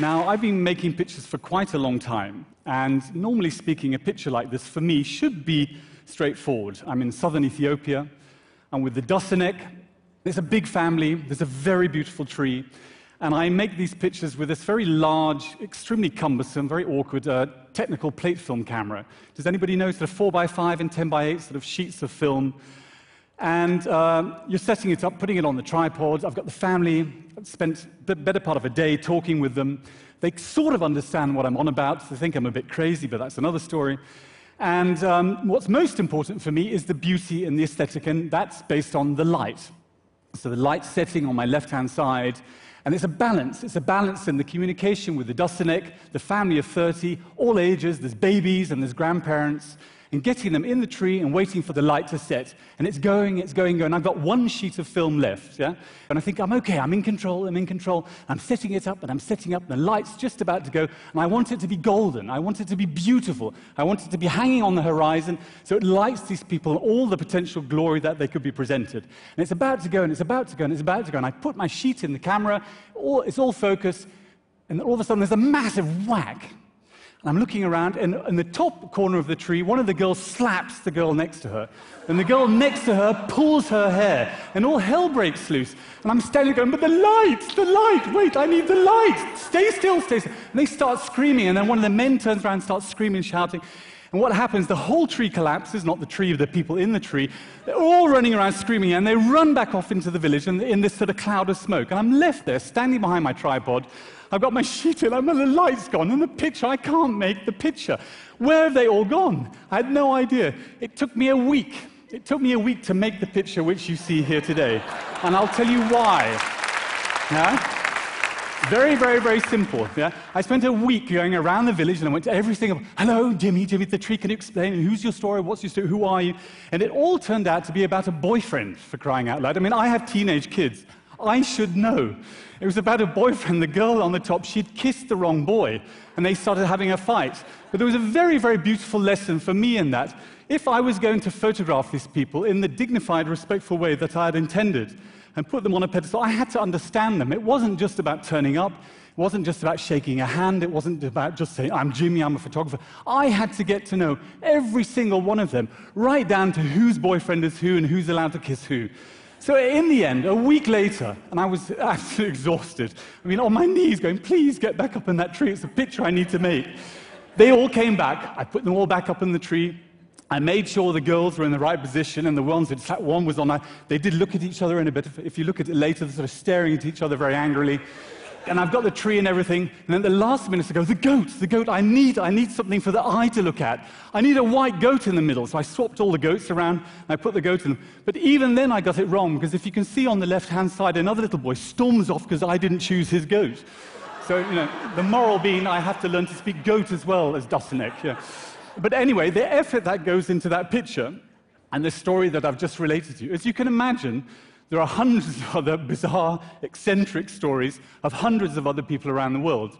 Now, I've been making pictures for quite a long time, and normally speaking, a picture like this for me should be straightforward. I'm in southern Ethiopia, and with the Daasanach, there's a big family, there's a very beautiful tree, and I make these pictures with this very large, extremely cumbersome, very awkward uh, technical plate film camera. Does anybody know sort of 4 by 5 and 10 by 8 sort of sheets of film? And uh, you're setting it up, putting it on the tripod. I've got the family, I've spent the better part of a day talking with them. They sort of understand what I'm on about. They think I'm a bit crazy, but that's another story. And um, what's most important for me is the beauty and the aesthetic, and that's based on the light. So the light setting on my left hand side and it's a balance. It's a balance in the communication with the Daasanach, the family of 30, all ages. There's babies and there's grandparents and getting them in the tree and waiting for the light to set. And it's going, it's going, going. I've got one sheet of film left, yeah? And I think, I'm okay, I'm in control, I'm in control. I'm setting it up, and I'm setting up, and the light's just about to go. And I want it to be golden. I want it to be beautiful. I want it to be hanging on the horizon so it lights these people all the potential glory that they could be presented. And it's about to go, and it's about to go, and it's about to go. And I put my sheet in the camera, all, it's all focused, and all of a sudden there's a massive whack I'm looking around, and in the top corner of the tree, one of the girls slaps the girl next to her. And the girl next to her pulls her hair, and all hell breaks loose. And I'm standing going, But the light, the light, wait, I need the light. Stay still, stay still. And they start screaming, and then one of the men turns around and starts screaming, and shouting. And what happens, the whole tree collapses, not the tree, but the people in the tree. They're all running around screaming, and they run back off into the village in, in this sort of cloud of smoke. And I'm left there, standing behind my tripod, I've got my sheet in, and the light's gone, and the picture, I can't make the picture. Where have they all gone? I had no idea. It took me a week. It took me a week to make the picture which you see here today. And I'll tell you why. Yeah? Very, very, very simple. Yeah? I spent a week going around the village and I went to every single, hello, Jimmy, Jimmy, the tree can you explain, who's your story, what's your story, who are you? And it all turned out to be about a boyfriend, for crying out loud. I mean, I have teenage kids. I should know. It was about a boyfriend. The girl on the top, she'd kissed the wrong boy, and they started having a fight. But there was a very, very beautiful lesson for me in that. If I was going to photograph these people in the dignified, respectful way that I had intended and put them on a pedestal, I had to understand them. It wasn't just about turning up. It wasn't just about shaking a hand. It wasn't about just saying, I'm Jimmy, I'm a photographer. I had to get to know every single one of them, right down to whose boyfriend is who and who's allowed to kiss who. So in the end, a week later, and I was absolutely exhausted, I mean, on my knees going, please get back up in that tree. It's a picture I need to make. They all came back. I put them all back up in the tree. I made sure the girls were in the right position, and the ones that sat one was on, they did look at each other in a bit. If you look at it later, they're sort of staring at each other very angrily and I've got the tree and everything. And then the last minute ago, the goat, the goat, I need, I need something for the eye to look at. I need a white goat in the middle. So I swapped all the goats around, I put the goat in them. But even then I got it wrong, because if you can see on the left-hand side, another little boy storms off because I didn't choose his goat. So, you know, the moral being I have to learn to speak goat as well as Daasanach. Yeah. But anyway, the effort that goes into that picture and the story that I've just related to you, as you can imagine, there are hundreds of other bizarre, eccentric stories of hundreds of other people around the world.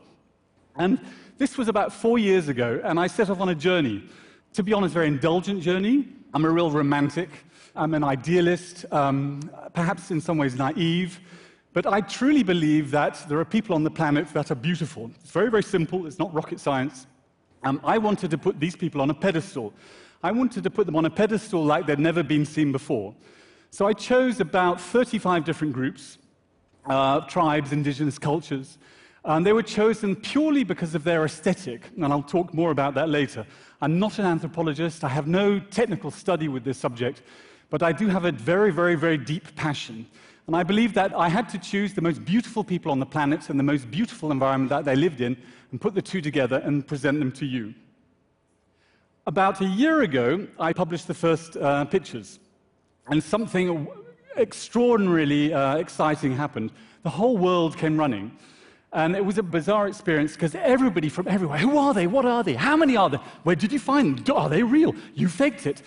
And this was about four years ago, and I set off on a journey. To be honest, a very indulgent journey. I'm a real romantic. I'm an idealist, um, perhaps in some ways naive. But I truly believe that there are people on the planet that are beautiful. It's very, very simple. It's not rocket science. Um, I wanted to put these people on a pedestal. I wanted to put them on a pedestal like they'd never been seen before. So I chose about 35 different groups, uh, tribes, indigenous cultures, and they were chosen purely because of their aesthetic, and I'll talk more about that later. I'm not an anthropologist, I have no technical study with this subject, but I do have a very, very, very deep passion. And I believe that I had to choose the most beautiful people on the planet and the most beautiful environment that they lived in and put the two together and present them to you. About a year ago, I published the first uh, pictures. And something extraordinarily uh, exciting happened. The whole world came running. And it was a bizarre experience because everybody from everywhere, who are they? What are they? How many are there? Where did you find them? Are they real? You faked it.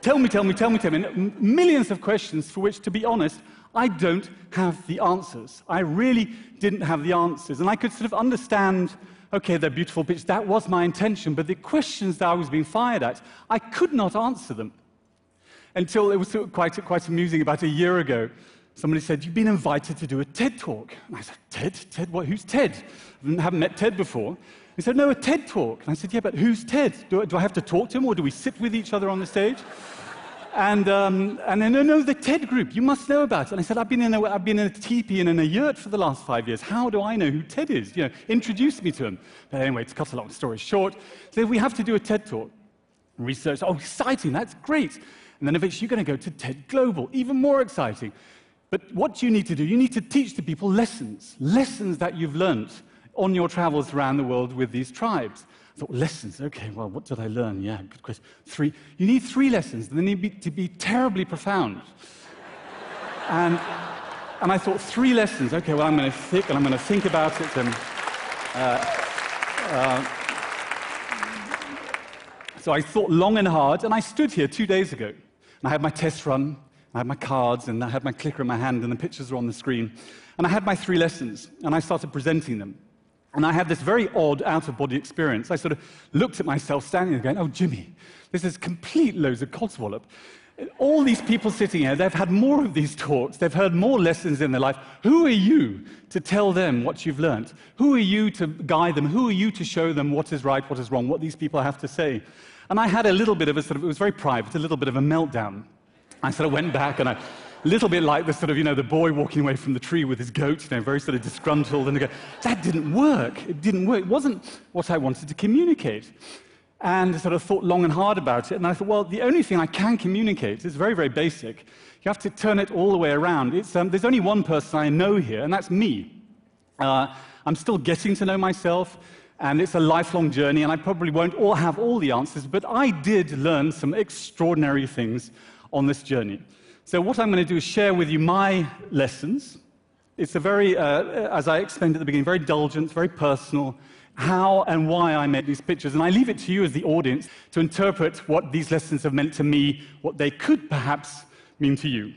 Tell me, tell me, tell me, tell me. And millions of questions for which, to be honest, I don't have the answers. I really didn't have the answers. And I could sort of understand, okay, they're beautiful pictures. That was my intention. But the questions that I was being fired at, I could not answer them until it was quite, quite amusing about a year ago. somebody said, You've been invited to do a TED talk. And I said, TED? TED? What? Who's Ted? I haven't met Ted before. He said, No, a TED talk. And I said, Yeah, but who's Ted? Do, do I have to talk to him or do we sit with each other on the stage? And, um, and then, no, no, the TED group, you must know about it. And I said, I've been in a, I've been in a teepee and in a yurt for the last five years. How do I know who TED is? You know, introduce me to him. But anyway, to cut a long story short, so we have to do a TED talk. Research, oh, exciting, that's great. And then eventually you're going to go to TED Global, even more exciting. But what you need to do, you need to teach the people lessons, lessons that you've learned on your travels around the world with these tribes. I thought, lessons, okay, well, what did I learn? Yeah, good question. Three. You need three lessons, and they need to be terribly profound. and, and I thought, three lessons, okay, well, I'm going to think, and I'm going to think about it, and uh, uh, so I thought long and hard, and I stood here two days ago, and I had my test run, I had my cards, and I had my clicker in my hand, and the pictures were on the screen. And I had my three lessons, and I started presenting them. And I had this very odd out of body experience. I sort of looked at myself standing there going, oh, Jimmy, this is complete loads of codswallop. All these people sitting here, they've had more of these talks, they've heard more lessons in their life. Who are you to tell them what you've learned? Who are you to guide them? Who are you to show them what is right, what is wrong, what these people have to say? And I had a little bit of a sort of, it was very private, a little bit of a meltdown. I sort of went back and I, a little bit like the sort of, you know, the boy walking away from the tree with his goat, you know, very sort of disgruntled, and I go, that didn't work. It didn't work. It wasn't what I wanted to communicate. And I sort of thought long and hard about it, and I thought, well, the only thing I can communicate is very, very basic. You have to turn it all the way around. Um, there's only one person I know here, and that's me. Uh, I'm still getting to know myself, and it's a lifelong journey, and I probably won't all have all the answers, but I did learn some extraordinary things on this journey. So, what I'm going to do is share with you my lessons. It's a very, uh, as I explained at the beginning, very indulgent, very personal, how and why I made these pictures. And I leave it to you as the audience to interpret what these lessons have meant to me, what they could perhaps mean to you.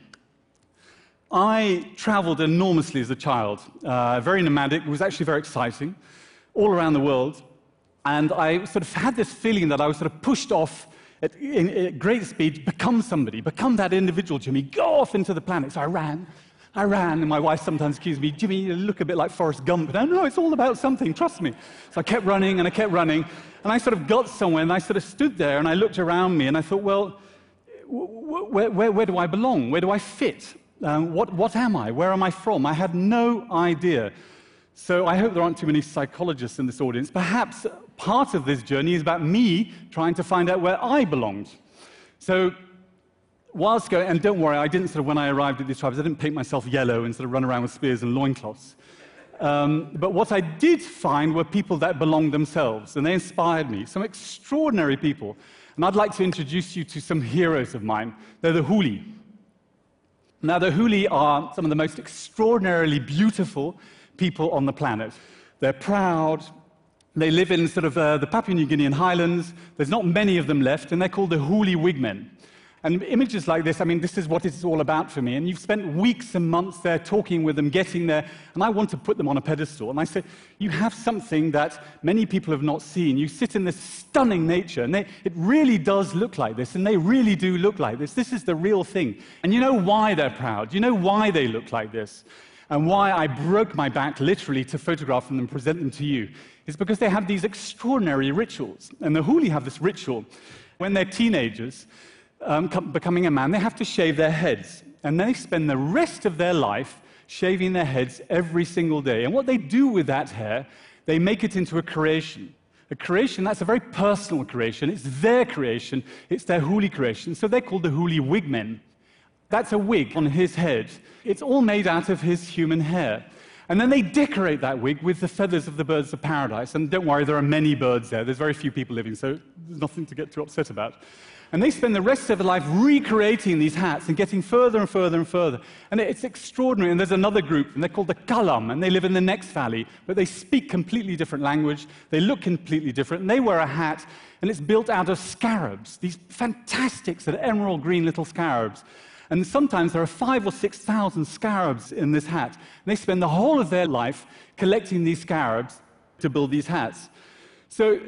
I traveled enormously as a child, uh, very nomadic. It was actually very exciting, all around the world. And I sort of had this feeling that I was sort of pushed off at, in, at great speed, become somebody, become that individual, Jimmy, go off into the planet. So I ran. I ran, and my wife sometimes accused me, Jimmy, you look a bit like Forrest Gump. No, no, it's all about something, trust me. So I kept running and I kept running, and I sort of got somewhere, and I sort of stood there and I looked around me, and I thought, well, where, where, where do I belong? Where do I fit? Um, what, what am I? Where am I from? I had no idea. So I hope there aren't too many psychologists in this audience. Perhaps part of this journey is about me trying to find out where I belonged. So whilst going, and don't worry, I didn't sort of, when I arrived at these tribes, I didn't paint myself yellow and sort of run around with spears and loincloths. Um, but what I did find were people that belonged themselves, and they inspired me, some extraordinary people. And I'd like to introduce you to some heroes of mine. They're the Huli. Now, the Huli are some of the most extraordinarily beautiful people on the planet. They're proud. They live in sort of uh, the Papua New Guinean highlands. There's not many of them left, and they're called the Huli Wigmen. And images like this, I mean, this is what it's all about for me. And you've spent weeks and months there talking with them, getting there, and I want to put them on a pedestal. And I say, you have something that many people have not seen. You sit in this stunning nature, and they, it really does look like this, and they really do look like this. This is the real thing. And you know why they're proud. You know why they look like this and why I broke my back literally to photograph them and present them to you is because they have these extraordinary rituals. And the Huli have this ritual. When they're teenagers, um, becoming a man, they have to shave their heads. And then they spend the rest of their life shaving their heads every single day. And what they do with that hair, they make it into a creation. A creation that's a very personal creation. It's their creation, it's their Huli creation. So they're called the Huli Wigmen. That's a wig on his head. It's all made out of his human hair. And then they decorate that wig with the feathers of the birds of paradise. And don't worry, there are many birds there. There's very few people living, so there's nothing to get too upset about. And they spend the rest of their life recreating these hats and getting further and further and further. And it's extraordinary. And there's another group, and they're called the Kalam, and they live in the next valley, but they speak completely different language. They look completely different, and they wear a hat, and it's built out of scarabs, these fantastic sort of emerald green little scarabs. And sometimes there are five or 6,000 scarabs in this hat. And they spend the whole of their life collecting these scarabs to build these hats. So,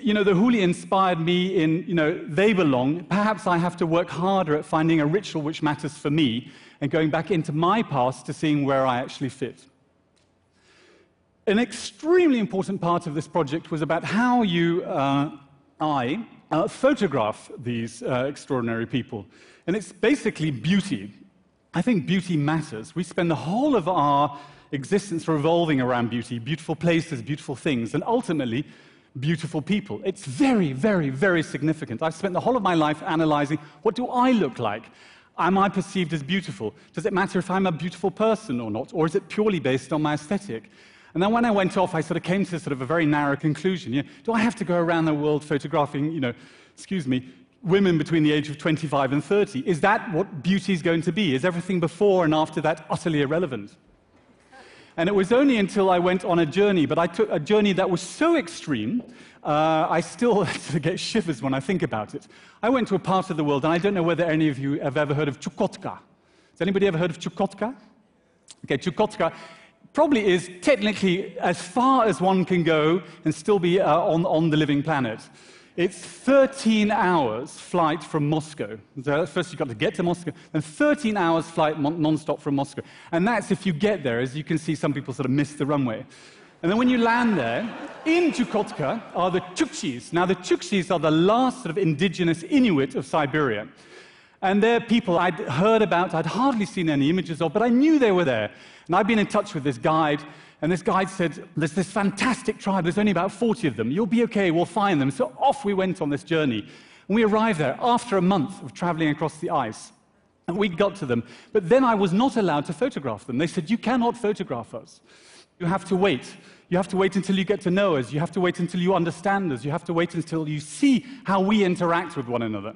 you know, the Huli inspired me in, you know, they belong. Perhaps I have to work harder at finding a ritual which matters for me and going back into my past to seeing where I actually fit. An extremely important part of this project was about how you, uh, I, uh, photograph these uh, extraordinary people. And it's basically beauty. I think beauty matters. We spend the whole of our existence revolving around beauty, beautiful places, beautiful things, and ultimately, beautiful people. It's very, very, very significant. I've spent the whole of my life analyzing what do I look like? Am I perceived as beautiful? Does it matter if I'm a beautiful person or not? Or is it purely based on my aesthetic? And then when I went off, I sort of came to sort of a very narrow conclusion. You know, do I have to go around the world photographing, you know, excuse me, women between the age of 25 and 30? Is that what beauty is going to be? Is everything before and after that utterly irrelevant? And it was only until I went on a journey, but I took a journey that was so extreme, uh, I still get shivers when I think about it. I went to a part of the world, and I don't know whether any of you have ever heard of Chukotka. Has anybody ever heard of Chukotka? Okay, Chukotka probably is technically as far as one can go and still be uh, on, on the living planet. It's 13 hours flight from Moscow. So first you've got to get to Moscow, then 13 hours flight non-stop from Moscow. And that's if you get there. As you can see, some people sort of miss the runway. And then when you land there, in Chukotka are the Chukchis. Now, the Chukchis are the last sort of indigenous Inuit of Siberia. And they're people I'd heard about, I'd hardly seen any images of, but I knew they were there. And I'd been in touch with this guide and this guide said, There's this fantastic tribe, there's only about 40 of them. You'll be okay, we'll find them. So off we went on this journey. And we arrived there after a month of traveling across the ice. And we got to them. But then I was not allowed to photograph them. They said, You cannot photograph us. You have to wait. You have to wait until you get to know us. You have to wait until you understand us. You have to wait until you see how we interact with one another.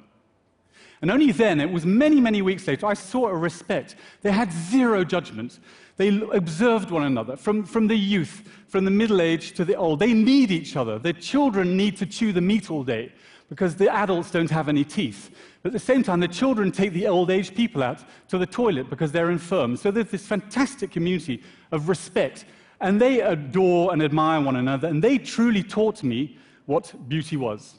And only then, it was many, many weeks later, I saw a respect. They had zero judgment. They observed one another from, from the youth, from the middle age to the old. They need each other. Their children need to chew the meat all day because the adults don't have any teeth. But at the same time, the children take the old age people out to the toilet because they're infirm. So there's this fantastic community of respect. And they adore and admire one another. And they truly taught me what beauty was.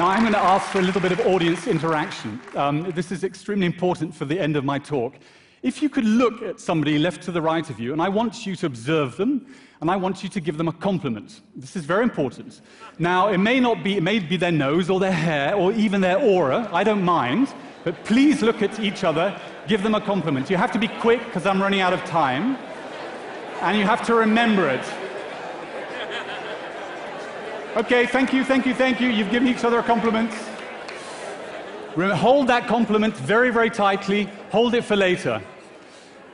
Now, I'm going to ask for a little bit of audience interaction. Um, this is extremely important for the end of my talk. If you could look at somebody left to the right of you, and I want you to observe them, and I want you to give them a compliment. This is very important. Now, it may not be, it may be their nose or their hair or even their aura. I don't mind. But please look at each other, give them a compliment. You have to be quick because I'm running out of time. And you have to remember it. Okay, thank you, thank you, thank you. You've given each other a compliment. Hold that compliment very, very tightly. Hold it for later.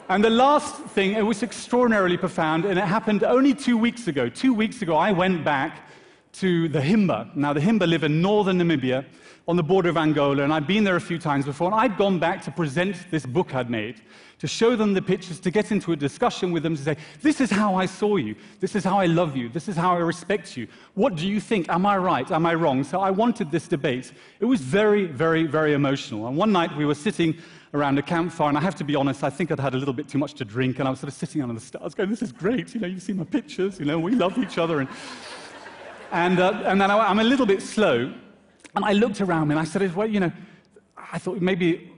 And the last thing, it was extraordinarily profound, and it happened only two weeks ago. Two weeks ago, I went back to the Himba. Now, the Himba live in northern Namibia on the border of Angola, and I'd been there a few times before, and I'd gone back to present this book I'd made to show them the pictures, to get into a discussion with them, to say, This is how I saw you. This is how I love you. This is how I respect you. What do you think? Am I right? Am I wrong? So I wanted this debate. It was very, very, very emotional. And one night we were sitting around a campfire, and I have to be honest, I think I'd had a little bit too much to drink, and I was sort of sitting under the stars going, This is great. You know, you see my pictures, you know, we love each other. And, and, uh, and then I, I'm a little bit slow, and I looked around me and I said, Well, you know, I thought maybe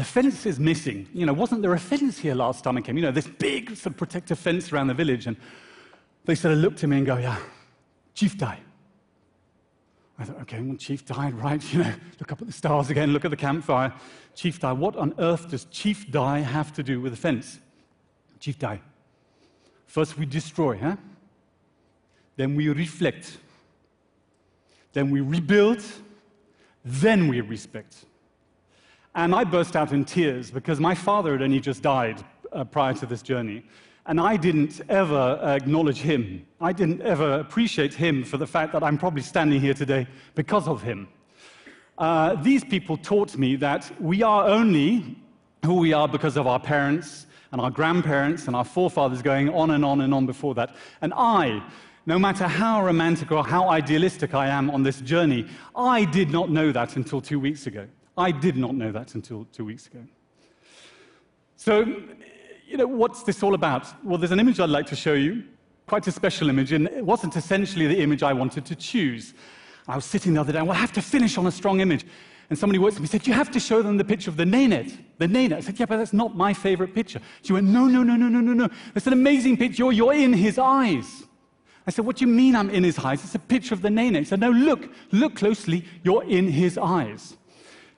the fence is missing. You know, wasn't there a fence here last time I came? You know, this big sort of protective fence around the village. And they sort of looked at me and go, yeah, Chief died. I thought, okay, well, Chief died, right? You know, look up at the stars again, look at the campfire. Chief died. What on earth does Chief die have to do with the fence? Chief died. First we destroy, huh? Then we reflect. Then we rebuild. Then we respect. And I burst out in tears because my father had only just died uh, prior to this journey. And I didn't ever acknowledge him. I didn't ever appreciate him for the fact that I'm probably standing here today because of him. Uh, these people taught me that we are only who we are because of our parents and our grandparents and our forefathers going on and on and on before that. And I, no matter how romantic or how idealistic I am on this journey, I did not know that until two weeks ago. I did not know that until two weeks ago. So, you know, what's this all about? Well, there's an image I'd like to show you, quite a special image, and it wasn't essentially the image I wanted to choose. I was sitting the other day, well, I have to finish on a strong image. And somebody works with me said, You have to show them the picture of the Nenet. The Nenet. I said, Yeah, but that's not my favorite picture. She went, No, no, no, no, no, no, no. It's an amazing picture. You're in his eyes. I said, What do you mean I'm in his eyes? It's a picture of the Nenet. He said, No, look, look closely. You're in his eyes.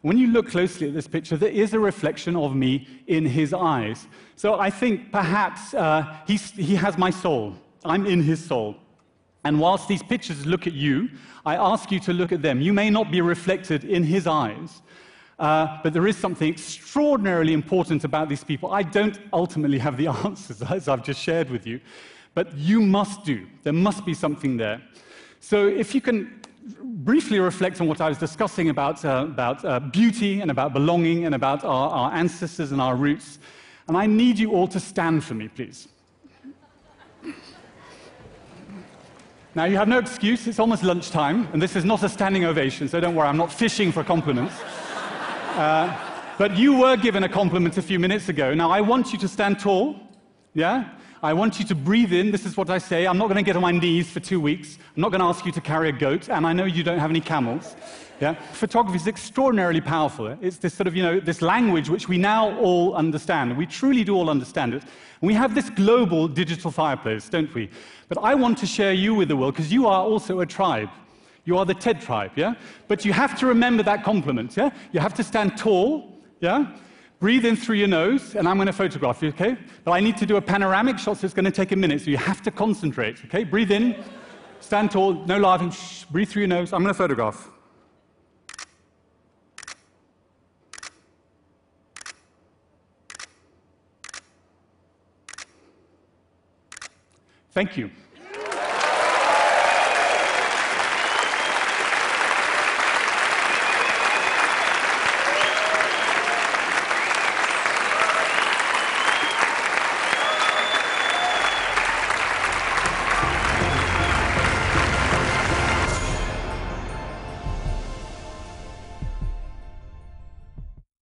When you look closely at this picture, there is a reflection of me in his eyes. So I think perhaps uh, he has my soul. I'm in his soul. And whilst these pictures look at you, I ask you to look at them. You may not be reflected in his eyes, uh, but there is something extraordinarily important about these people. I don't ultimately have the answers, as I've just shared with you, but you must do. There must be something there. So if you can briefly reflect on what I was discussing about, uh, about uh, beauty and about belonging and about our, our ancestors and our roots, and I need you all to stand for me, please. Now, you have no excuse. It's almost lunchtime, and this is not a standing ovation, so don't worry, I'm not fishing for compliments. Uh, but you were given a compliment a few minutes ago. Now, I want you to stand tall, yeah? I want you to breathe in. This is what I say. I'm not going to get on my knees for two weeks. I'm not going to ask you to carry a goat, and I know you don't have any camels. Yeah? Photography is extraordinarily powerful. It's this sort of, you know, this language which we now all understand. We truly do all understand it. And we have this global digital fireplace, don't we? But I want to share you with the world because you are also a tribe. You are the TED tribe, yeah? But you have to remember that compliment, yeah? You have to stand tall, yeah? Breathe in through your nose, and I'm going to photograph you, okay? But I need to do a panoramic shot, so it's going to take a minute, so you have to concentrate, okay? Breathe in, stand tall, no laughing, shh, breathe through your nose. I'm going to photograph. Thank you.